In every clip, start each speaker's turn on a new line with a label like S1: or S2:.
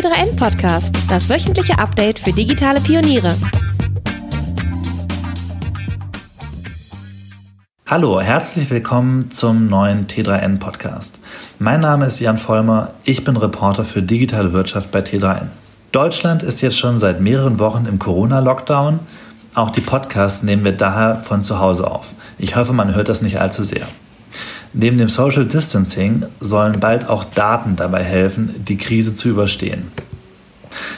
S1: T3N Podcast, das wöchentliche Update für digitale Pioniere.
S2: Hallo, herzlich willkommen zum neuen T3N Podcast. Mein Name ist Jan Vollmer, ich bin Reporter für digitale Wirtschaft bei T3N. Deutschland ist jetzt schon seit mehreren Wochen im Corona-Lockdown. Auch die Podcasts nehmen wir daher von zu Hause auf. Ich hoffe, man hört das nicht allzu sehr. Neben dem Social Distancing sollen bald auch Daten dabei helfen, die Krise zu überstehen.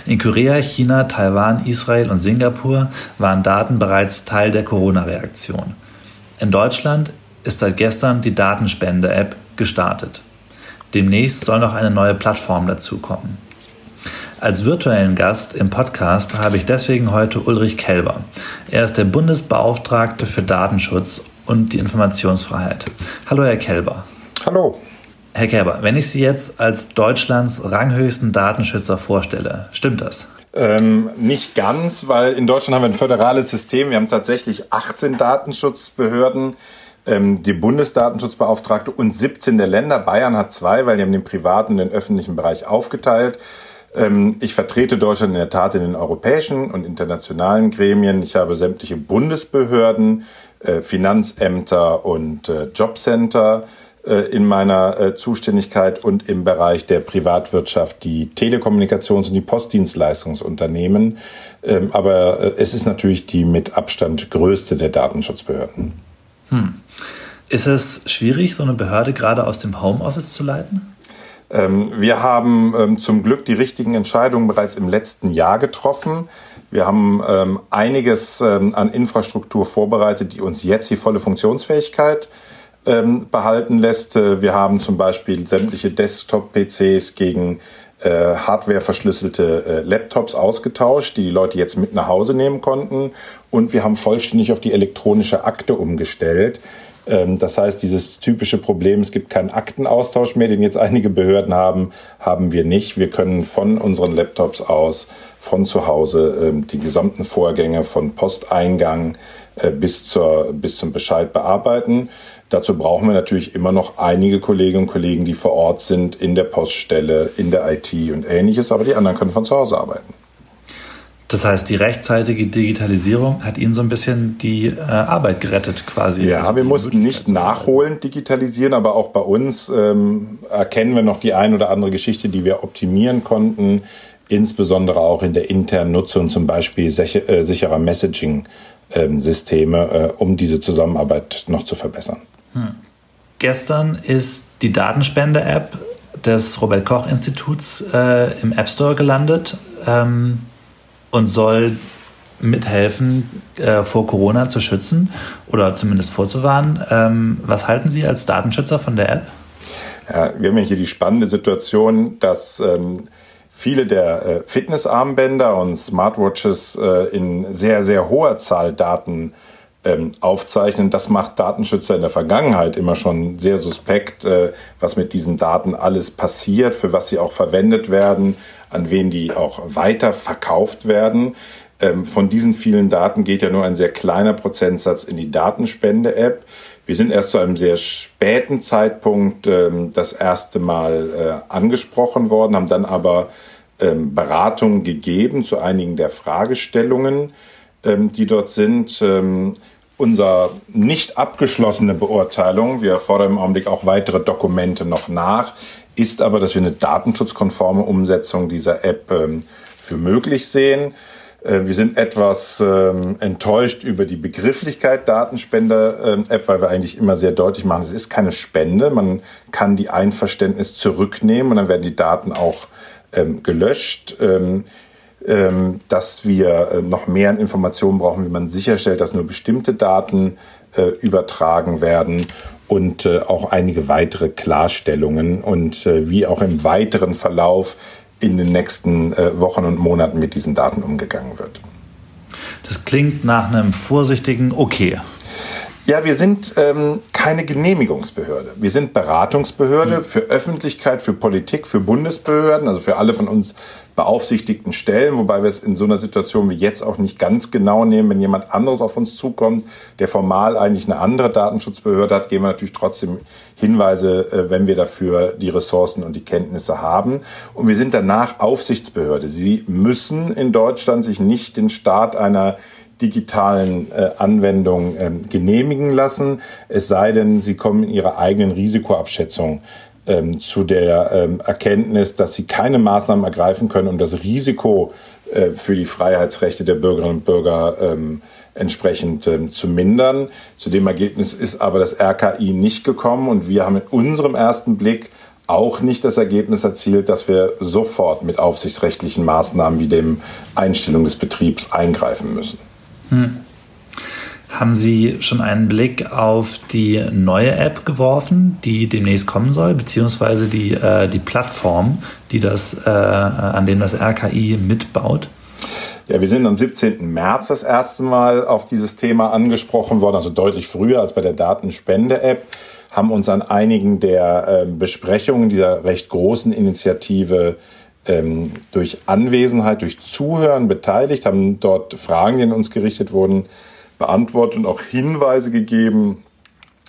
S2: In Korea, China, Taiwan, Israel und Singapur waren Daten bereits Teil der Corona-Reaktion. In Deutschland ist seit gestern die Datenspende-App gestartet. Demnächst soll noch eine neue Plattform dazukommen. Als virtuellen Gast im Podcast habe ich deswegen heute Ulrich Kelber. Er ist der Bundesbeauftragte für Datenschutz und die Informationsfreiheit. Hallo, Herr Kelber.
S3: Hallo.
S2: Herr Kelber, wenn ich Sie jetzt als Deutschlands ranghöchsten Datenschützer vorstelle, stimmt das?
S3: Ähm, nicht ganz, weil in Deutschland haben wir ein föderales System. Wir haben tatsächlich 18 Datenschutzbehörden, ähm, die Bundesdatenschutzbeauftragte und 17 der Länder. Bayern hat zwei, weil die haben den privaten und den öffentlichen Bereich aufgeteilt. Ähm, ich vertrete Deutschland in der Tat in den europäischen und internationalen Gremien. Ich habe sämtliche Bundesbehörden, Finanzämter und äh, Jobcenter äh, in meiner Zuständigkeit und im Bereich der Privatwirtschaft die Telekommunikations- und die Postdienstleistungsunternehmen. Ähm, aber es ist natürlich die mit Abstand größte der Datenschutzbehörden.
S2: Hm. Ist es schwierig, so eine Behörde gerade aus dem Homeoffice zu leiten?
S3: Ähm, wir haben ähm, zum Glück die richtigen Entscheidungen bereits im letzten Jahr getroffen. Wir haben ähm, einiges an Infrastruktur vorbereitet, die uns jetzt die volle Funktionsfähigkeit behalten lässt. Äh, wir haben zum Beispiel sämtliche Desktop-PCs gegen äh, Hardware verschlüsselte äh, Laptops ausgetauscht, die die Leute jetzt mit nach Hause nehmen konnten. Und wir haben vollständig auf die elektronische Akte umgestellt. Ähm, das heißt, dieses typische Problem, es gibt keinen Aktenaustausch mehr, den jetzt einige Behörden haben, haben wir nicht. Wir können von unseren Laptops aus, von zu Hause, ähm, die gesamten Vorgänge von Posteingang äh, bis, zur, bis zum Bescheid bearbeiten. Dazu brauchen wir natürlich immer noch einige Kolleginnen und Kollegen, die vor Ort sind, in der Poststelle, in der IT und ähnliches, aber die anderen können von zu Hause arbeiten.
S2: Das heißt, die rechtzeitige Digitalisierung hat Ihnen so ein bisschen die äh, Arbeit gerettet quasi.
S3: Ja, also wir mussten nicht nachholend digitalisieren, aber auch bei uns ähm, erkennen wir noch die ein oder andere Geschichte, die wir optimieren konnten, insbesondere auch in der internen Nutzung, zum Beispiel äh, sicherer Messaging-Systeme, äh, um diese Zusammenarbeit noch zu verbessern. Hm.
S2: Gestern ist die Datenspende-App des Robert Koch Instituts äh, im App Store gelandet. Ähm, und soll mithelfen, äh, vor Corona zu schützen oder zumindest vorzuwarnen. Ähm, was halten Sie als Datenschützer von der App?
S3: Ja, wir haben ja hier die spannende Situation, dass ähm, viele der äh, Fitnessarmbänder und Smartwatches äh, in sehr, sehr hoher Zahl Daten ähm, aufzeichnen. Das macht Datenschützer in der Vergangenheit immer schon sehr suspekt, äh, was mit diesen Daten alles passiert, für was sie auch verwendet werden, an wen die auch weiter verkauft werden. Ähm, von diesen vielen Daten geht ja nur ein sehr kleiner Prozentsatz in die Datenspende-App. Wir sind erst zu einem sehr späten Zeitpunkt ähm, das erste Mal angesprochen worden, haben dann aber ähm, Beratungen gegeben zu einigen der Fragestellungen, ähm, die dort sind. Ähm, unser nicht abgeschlossene Beurteilung, wir fordern im Augenblick auch weitere Dokumente noch nach, ist aber, dass wir eine datenschutzkonforme Umsetzung dieser App ähm, für möglich sehen. Äh, wir sind etwas ähm, enttäuscht über die Begrifflichkeit Datenspender-App, weil wir eigentlich immer sehr deutlich machen, es ist keine Spende. Man kann die Einverständnis zurücknehmen und dann werden die Daten auch ähm, gelöscht. Ähm, ähm, dass wir äh, noch mehr Informationen brauchen, wie man sicherstellt, dass nur bestimmte Daten äh, übertragen werden und äh, auch einige weitere Klarstellungen und äh, wie auch im weiteren Verlauf in den nächsten äh, Wochen und Monaten mit diesen Daten umgegangen wird.
S2: Das klingt nach einem vorsichtigen Okay.
S3: Ja, wir sind ähm, keine Genehmigungsbehörde. Wir sind Beratungsbehörde mhm. für Öffentlichkeit, für Politik, für Bundesbehörden, also für alle von uns beaufsichtigten Stellen, wobei wir es in so einer Situation wie jetzt auch nicht ganz genau nehmen. Wenn jemand anderes auf uns zukommt, der formal eigentlich eine andere Datenschutzbehörde hat, geben wir natürlich trotzdem Hinweise, äh, wenn wir dafür die Ressourcen und die Kenntnisse haben. Und wir sind danach Aufsichtsbehörde. Sie müssen in Deutschland sich nicht den Start einer digitalen äh, Anwendung ähm, genehmigen lassen, es sei denn, sie kommen in ihrer eigenen Risikoabschätzung ähm, zu der ähm, Erkenntnis, dass sie keine Maßnahmen ergreifen können, um das Risiko äh, für die Freiheitsrechte der Bürgerinnen und Bürger ähm, entsprechend ähm, zu mindern. Zu dem Ergebnis ist aber das RKI nicht gekommen und wir haben in unserem ersten Blick auch nicht das Ergebnis erzielt, dass wir sofort mit aufsichtsrechtlichen Maßnahmen wie dem Einstellung des Betriebs eingreifen müssen. Hm.
S2: Haben Sie schon einen Blick auf die neue App geworfen, die demnächst kommen soll, beziehungsweise die, äh, die Plattform, die das, äh, an dem das RKI mitbaut?
S3: Ja, wir sind am 17. März das erste Mal auf dieses Thema angesprochen worden, also deutlich früher als bei der Datenspende-App, haben uns an einigen der äh, Besprechungen dieser recht großen Initiative ähm, durch Anwesenheit, durch Zuhören beteiligt, haben dort Fragen, die an uns gerichtet wurden, beantwortet und auch Hinweise gegeben,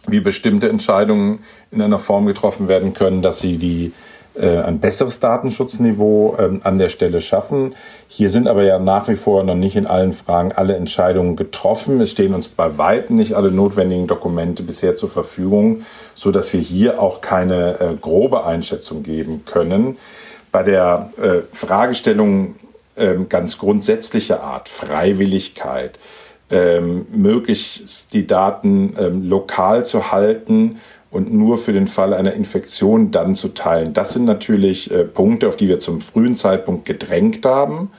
S3: wie bestimmte Entscheidungen in einer Form getroffen werden können, dass sie die äh, ein besseres Datenschutzniveau ähm, an der Stelle schaffen. Hier sind aber ja nach wie vor noch nicht in allen Fragen alle Entscheidungen getroffen. Es stehen uns bei weitem nicht alle notwendigen Dokumente bisher zur Verfügung, so dass wir hier auch keine äh, grobe Einschätzung geben können bei der äh, Fragestellung ähm, ganz grundsätzlicher Art, Freiwilligkeit, ähm, möglichst die Daten ähm, lokal zu halten und nur für den Fall einer Infektion dann zu teilen. Das sind natürlich äh, Punkte, auf die wir zum frühen Zeitpunkt gedrängt haben,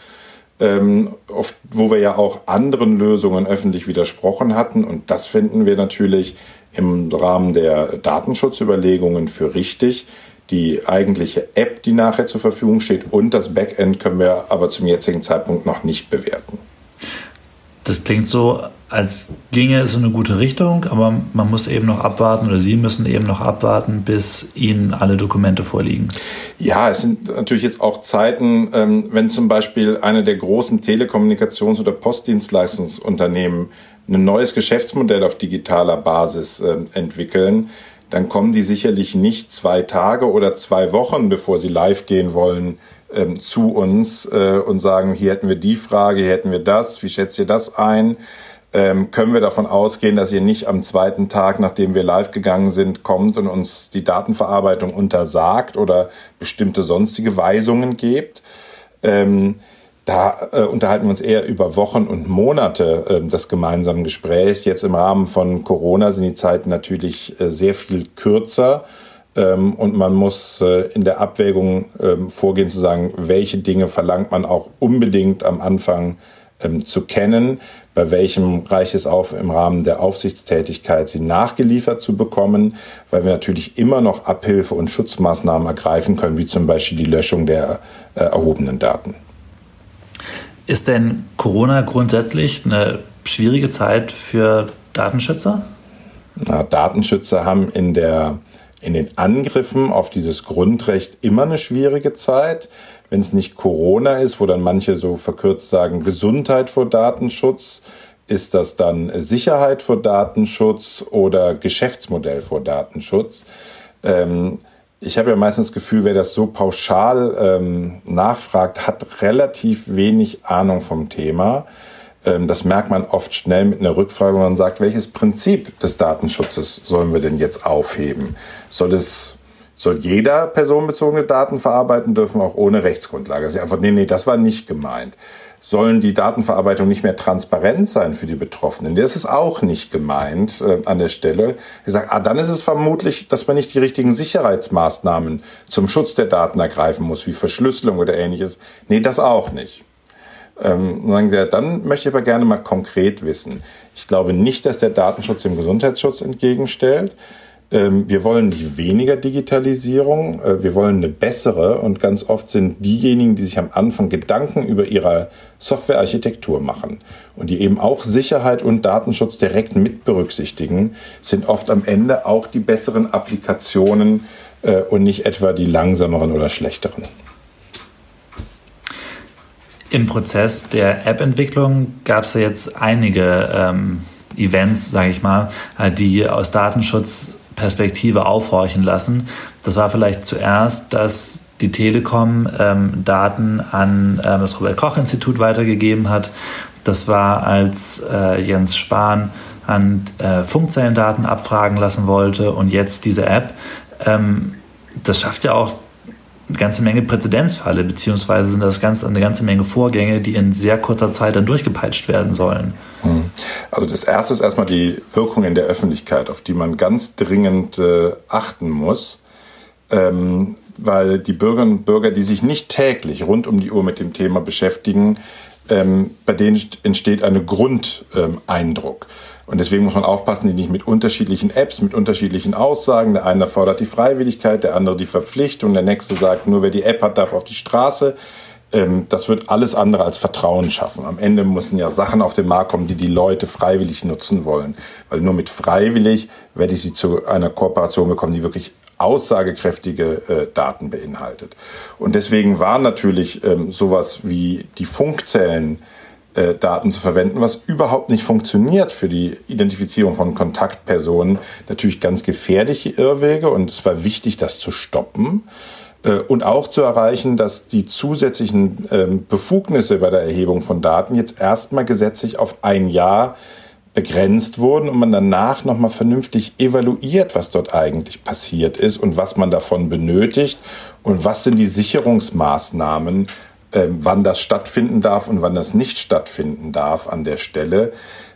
S3: ähm, oft, wo wir ja auch anderen Lösungen öffentlich widersprochen hatten. Und das finden wir natürlich im Rahmen der Datenschutzüberlegungen für richtig, die eigentliche App, die nachher zur Verfügung steht und das Backend können wir aber zum jetzigen Zeitpunkt noch nicht bewerten.
S2: Das klingt so, als ginge es in eine gute Richtung, aber man muss eben noch abwarten oder Sie müssen eben noch abwarten, bis Ihnen alle Dokumente vorliegen.
S3: Ja, es sind natürlich jetzt auch Zeiten, ähm, wenn zum Beispiel eine der großen Telekommunikations- oder Postdienstleistungsunternehmen ein neues Geschäftsmodell auf digitaler Basis ähm, entwickeln, dann kommen die sicherlich nicht zwei Tage oder zwei Wochen, bevor sie live gehen wollen, ähm, zu uns äh, und sagen, hier hätten wir die Frage, hier hätten wir das, wie schätzt ihr das ein? Ähm, können wir davon ausgehen, dass ihr nicht am zweiten Tag, nachdem wir live gegangen sind, kommt und uns die Datenverarbeitung untersagt oder bestimmte sonstige Weisungen gebt? Ähm, da äh, unterhalten wir uns eher über Wochen und Monate äh, des gemeinsamen Gesprächs. Jetzt im Rahmen von Corona sind die Zeiten natürlich äh, sehr viel kürzer. Ähm, und man muss äh, in der Abwägung ähm, vorgehen zu sagen, welche Dinge verlangt man auch unbedingt am Anfang ähm, zu kennen, bei welchem reicht es auch im Rahmen der Aufsichtstätigkeit, sie nachgeliefert zu bekommen, weil wir natürlich immer noch Abhilfe und Schutzmaßnahmen ergreifen können, wie zum Beispiel die Löschung der äh, erhobenen Daten.
S2: Ist denn Corona grundsätzlich eine schwierige Zeit für Datenschützer?
S3: Na, Datenschützer haben in, der, in den Angriffen auf dieses Grundrecht immer eine schwierige Zeit. Wenn es nicht Corona ist, wo dann manche so verkürzt sagen Gesundheit vor Datenschutz, ist das dann Sicherheit vor Datenschutz oder Geschäftsmodell vor Datenschutz? Ähm, ich habe ja meistens das Gefühl, wer das so pauschal ähm, nachfragt, hat relativ wenig Ahnung vom Thema. Ähm, das merkt man oft schnell mit einer Rückfrage, wo man sagt, welches Prinzip des Datenschutzes sollen wir denn jetzt aufheben? Soll es soll jeder personenbezogene Daten verarbeiten dürfen, auch ohne Rechtsgrundlage? Also einfach, nee, nee, das war nicht gemeint sollen die Datenverarbeitung nicht mehr transparent sein für die Betroffenen. Das ist auch nicht gemeint äh, an der Stelle. Ich sage, ah, dann ist es vermutlich, dass man nicht die richtigen Sicherheitsmaßnahmen zum Schutz der Daten ergreifen muss, wie Verschlüsselung oder ähnliches. Nee, das auch nicht. Ähm, sagen Sie, ja, dann möchte ich aber gerne mal konkret wissen. Ich glaube nicht, dass der Datenschutz dem Gesundheitsschutz entgegenstellt. Ähm, wir wollen nicht weniger Digitalisierung, äh, wir wollen eine bessere und ganz oft sind diejenigen, die sich am Anfang Gedanken über ihre Softwarearchitektur machen und die eben auch Sicherheit und Datenschutz direkt mit berücksichtigen, sind oft am Ende auch die besseren Applikationen äh, und nicht etwa die langsameren oder schlechteren.
S2: Im Prozess der App-Entwicklung gab es ja jetzt einige ähm, Events, sage ich mal, äh, die aus Datenschutzperspektive aufhorchen lassen. Das war vielleicht zuerst, dass die Telekom ähm, Daten an äh, das Robert Koch Institut weitergegeben hat. Das war, als äh, Jens Spahn an äh, Funkzellendaten abfragen lassen wollte und jetzt diese App. Ähm, das schafft ja auch eine ganze Menge Präzedenzfalle, beziehungsweise sind das ganz, eine ganze Menge Vorgänge, die in sehr kurzer Zeit dann durchgepeitscht werden sollen. Hm.
S3: Also das erste ist erstmal die Wirkung in der Öffentlichkeit, auf die man ganz dringend äh, achten muss, ähm, weil die Bürgerinnen und Bürger, die sich nicht täglich rund um die Uhr mit dem Thema beschäftigen, ähm, bei denen entsteht ein Grundeindruck. Ähm, und deswegen muss man aufpassen, die nicht mit unterschiedlichen Apps, mit unterschiedlichen Aussagen. Der eine fordert die Freiwilligkeit, der andere die Verpflichtung, der nächste sagt, nur wer die App hat, darf auf die Straße. Ähm, das wird alles andere als Vertrauen schaffen. Am Ende müssen ja Sachen auf den Markt kommen, die die Leute freiwillig nutzen wollen. Weil nur mit freiwillig werde ich sie zu einer Kooperation bekommen, die wirklich aussagekräftige äh, Daten beinhaltet. Und deswegen war natürlich ähm, sowas wie die Funkzellen äh, Daten zu verwenden, was überhaupt nicht funktioniert für die Identifizierung von Kontaktpersonen. Natürlich ganz gefährliche Irrwege und es war wichtig, das zu stoppen und auch zu erreichen, dass die zusätzlichen ähm, Befugnisse bei der Erhebung von Daten jetzt erstmal gesetzlich auf ein Jahr begrenzt wurden und man danach nochmal vernünftig evaluiert, was dort eigentlich passiert ist und was man davon benötigt und was sind die Sicherungsmaßnahmen, ähm, wann das stattfinden darf und wann das nicht stattfinden darf an der Stelle,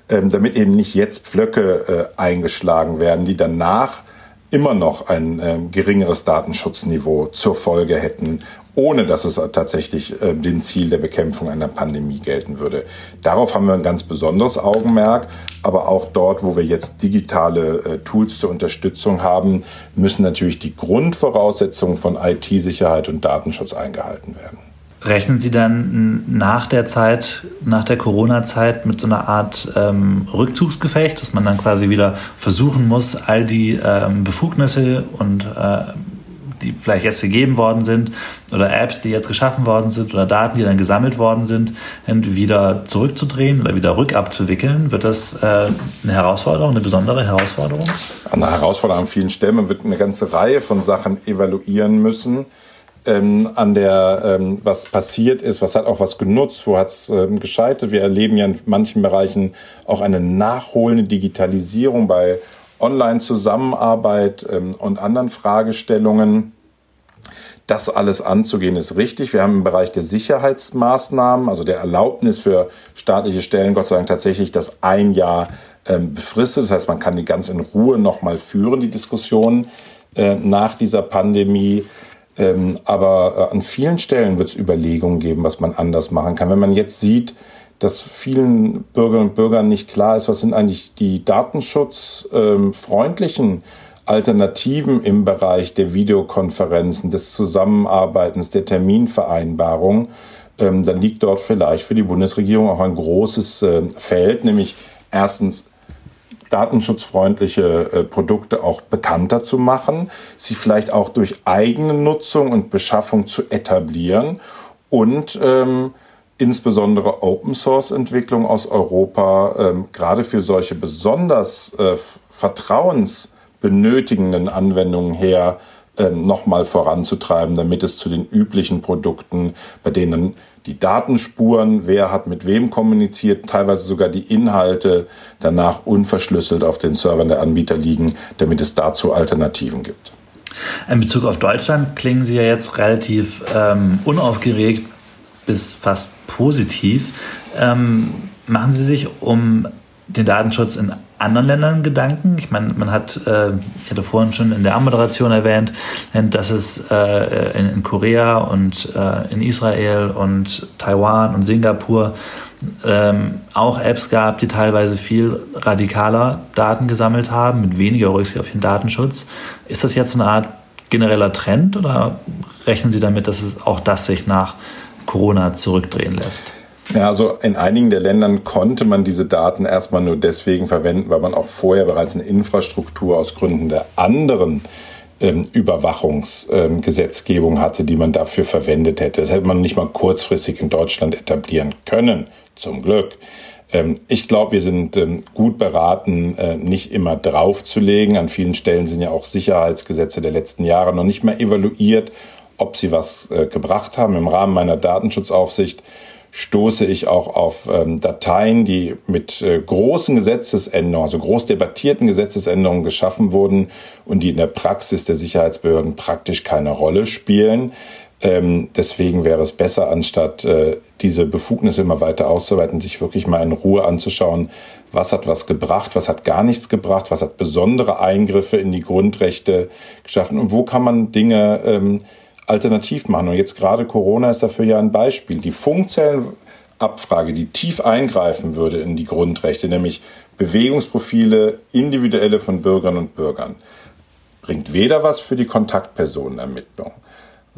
S3: ähm, damit eben nicht jetzt Pflöcke äh, eingeschlagen werden, die danach immer noch ein äh, geringeres Datenschutzniveau zur Folge hätten, ohne dass es tatsächlich äh, dem Ziel der Bekämpfung einer Pandemie gelten würde. Darauf haben wir ein ganz besonderes Augenmerk, aber auch dort, wo wir jetzt digitale äh, Tools zur Unterstützung haben, müssen natürlich die Grundvoraussetzungen von IT-Sicherheit und Datenschutz eingehalten werden.
S2: Rechnen Sie dann nach der Zeit, nach der Corona-Zeit mit so einer Art ähm, Rückzugsgefecht, dass man dann quasi wieder versuchen muss, all die ähm, Befugnisse und äh, die vielleicht jetzt gegeben worden sind oder Apps, die jetzt geschaffen worden sind oder Daten, die dann gesammelt worden sind, wieder zurückzudrehen oder wieder rückabzuwickeln? Wird das äh, eine Herausforderung, eine besondere Herausforderung?
S3: Eine Herausforderung an vielen Stellen. Man wird eine ganze Reihe von Sachen evaluieren müssen ähm, an der, ähm, was passiert ist, was hat auch was genutzt, wo hat es ähm, gescheitert. Wir erleben ja in manchen Bereichen auch eine nachholende Digitalisierung bei Online-Zusammenarbeit ähm, und anderen Fragestellungen. Das alles anzugehen ist richtig. Wir haben im Bereich der Sicherheitsmaßnahmen, also der Erlaubnis für staatliche Stellen, Gott sei Dank tatsächlich das ein Jahr ähm, befristet. Das heißt, man kann die ganz in Ruhe nochmal führen, die Diskussion äh, nach dieser Pandemie. Ähm, aber äh, an vielen Stellen wird es Überlegungen geben, was man anders machen kann. Wenn man jetzt sieht, dass vielen Bürgerinnen und Bürgern nicht klar ist, was sind eigentlich die datenschutzfreundlichen Alternativen im Bereich der Videokonferenzen, des Zusammenarbeitens, der Terminvereinbarung, ähm, dann liegt dort vielleicht für die Bundesregierung auch ein großes äh, Feld, nämlich erstens datenschutzfreundliche äh, Produkte auch bekannter zu machen, sie vielleicht auch durch eigene Nutzung und Beschaffung zu etablieren und ähm, insbesondere Open Source Entwicklung aus Europa ähm, gerade für solche besonders äh, vertrauensbenötigenden Anwendungen her ähm, nochmal voranzutreiben, damit es zu den üblichen Produkten, bei denen die Datenspuren, wer hat mit wem kommuniziert, teilweise sogar die Inhalte danach unverschlüsselt auf den Servern der Anbieter liegen, damit es dazu Alternativen gibt.
S2: In Bezug auf Deutschland klingen Sie ja jetzt relativ ähm, unaufgeregt bis fast positiv. Ähm, machen Sie sich um den Datenschutz in anderen Ländern Gedanken? Ich meine, man hat, äh, ich hatte vorhin schon in der Anmoderation erwähnt, dass es äh, in, in, Korea und äh, in Israel und Taiwan und Singapur ähm, auch Apps gab, die teilweise viel radikaler Daten gesammelt haben, mit weniger Rücksicht auf den Datenschutz. Ist das jetzt eine Art genereller Trend oder rechnen Sie damit, dass es auch das sich nach Corona zurückdrehen lässt?
S3: Ja, also in einigen der Ländern konnte man diese Daten erstmal nur deswegen verwenden, weil man auch vorher bereits eine Infrastruktur aus Gründen der anderen ähm, Überwachungsgesetzgebung ähm, hatte, die man dafür verwendet hätte. Das hätte man nicht mal kurzfristig in Deutschland etablieren können, zum Glück. Ähm, ich glaube, wir sind ähm, gut beraten, äh, nicht immer draufzulegen. An vielen Stellen sind ja auch Sicherheitsgesetze der letzten Jahre noch nicht mehr evaluiert, ob sie was äh, gebracht haben. Im Rahmen meiner Datenschutzaufsicht stoße ich auch auf ähm, Dateien, die mit äh, großen Gesetzesänderungen, also groß debattierten Gesetzesänderungen geschaffen wurden und die in der Praxis der Sicherheitsbehörden praktisch keine Rolle spielen. Ähm, deswegen wäre es besser, anstatt äh, diese Befugnisse immer weiter auszuweiten, sich wirklich mal in Ruhe anzuschauen, was hat was gebracht, was hat gar nichts gebracht, was hat besondere Eingriffe in die Grundrechte geschaffen und wo kann man Dinge ähm, alternativ machen. Und jetzt gerade Corona ist dafür ja ein Beispiel. Die Funkzellenabfrage, die tief eingreifen würde in die Grundrechte, nämlich Bewegungsprofile individuelle von Bürgerinnen und Bürgern, bringt weder was für die Kontaktpersonenermittlung,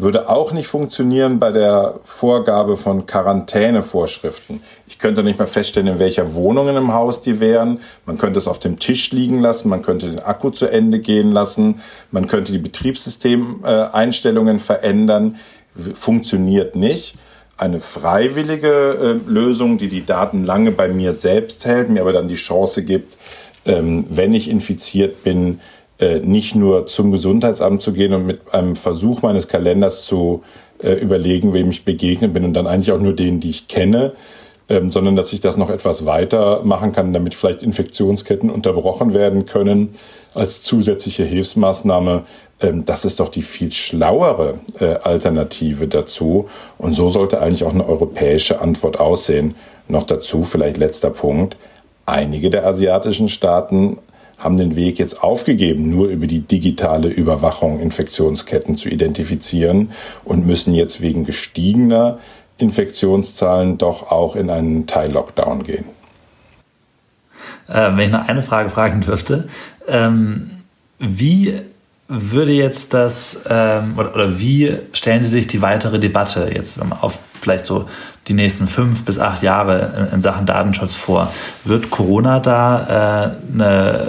S3: würde auch nicht funktionieren bei der Vorgabe von Quarantänevorschriften. Ich könnte nicht mal feststellen, in welcher Wohnung im Haus die wären. Man könnte es auf dem Tisch liegen lassen, man könnte den Akku zu Ende gehen lassen, man könnte die Betriebssystemeinstellungen verändern. Funktioniert nicht. Eine freiwillige äh, Lösung, die die Daten lange bei mir selbst hält, mir aber dann die Chance gibt, ähm, wenn ich infiziert bin, äh, nicht nur zum Gesundheitsamt zu gehen und mit einem Versuch meines Kalenders zu äh, überlegen, wem ich begegnet bin und dann eigentlich auch nur denen, die ich kenne, ähm, sondern dass ich das noch etwas weiter machen kann, damit vielleicht Infektionsketten unterbrochen werden können als zusätzliche Hilfsmaßnahme. Ähm, das ist doch die viel schlauere äh, Alternative dazu. Und so sollte eigentlich auch eine europäische Antwort aussehen. Noch dazu, vielleicht letzter Punkt. Einige der asiatischen Staaten haben den Weg jetzt aufgegeben, nur über die digitale Überwachung Infektionsketten zu identifizieren und müssen jetzt wegen gestiegener Infektionszahlen doch auch in einen Teil-Lockdown gehen.
S2: Äh, wenn ich noch eine Frage fragen dürfte, ähm, wie würde jetzt das ähm, oder, oder, wie stellen Sie sich die weitere Debatte jetzt, auf vielleicht so die nächsten fünf bis acht Jahre in, in Sachen Datenschutz vor? Wird Corona da äh, eine,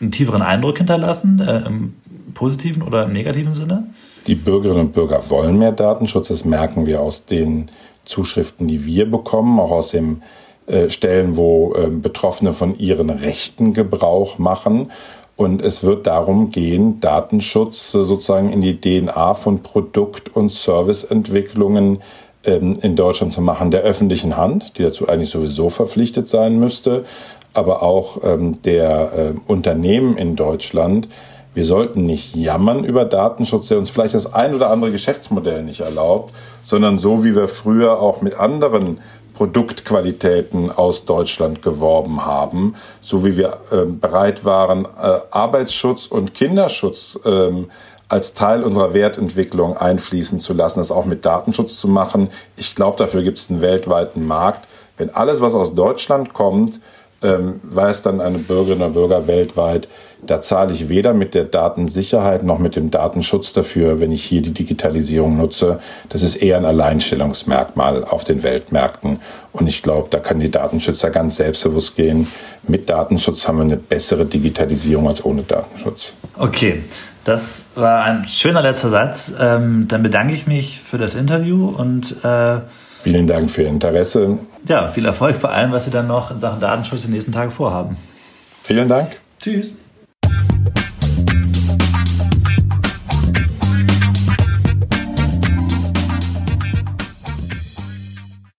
S2: einen tieferen Eindruck hinterlassen, äh, im positiven oder im negativen Sinne?
S3: Die Bürgerinnen und Bürger wollen mehr Datenschutz. Das merken wir aus den Zuschriften, die wir bekommen, auch aus den äh, Stellen, wo äh, Betroffene von ihren Rechten Gebrauch machen. Und es wird darum gehen, Datenschutz sozusagen in die DNA von Produkt- und Serviceentwicklungen ähm, in Deutschland zu machen, der öffentlichen Hand, die dazu eigentlich sowieso verpflichtet sein müsste, aber auch ähm, der äh, Unternehmen in Deutschland. Wir sollten nicht jammern über Datenschutz, der uns vielleicht das ein oder andere Geschäftsmodell nicht erlaubt, sondern so wie wir früher auch mit anderen Produktqualitäten aus Deutschland geworben haben, so wie wir äh, bereit waren, äh, Arbeitsschutz und Kinderschutz ähm, als Teil unserer Wertentwicklung einfließen zu lassen, das auch mit Datenschutz zu machen. Ich glaube, dafür gibt es einen weltweiten Markt. Wenn alles, was aus Deutschland kommt, ähm, weiß dann eine Bürgerin oder Bürger weltweit, da zahle ich weder mit der Datensicherheit noch mit dem Datenschutz dafür, wenn ich hier die Digitalisierung nutze. Das ist eher ein Alleinstellungsmerkmal auf den Weltmärkten. Und ich glaube, da können die Datenschützer ganz selbstbewusst gehen. Mit Datenschutz haben wir eine bessere Digitalisierung als ohne Datenschutz.
S2: Okay. Das war ein schöner letzter Satz. Ähm, dann bedanke ich mich für das Interview und äh,
S3: vielen Dank für Ihr Interesse.
S2: Ja, viel Erfolg bei allem, was Sie dann noch in Sachen Datenschutz in den nächsten Tagen vorhaben.
S3: Vielen Dank.
S2: Tschüss.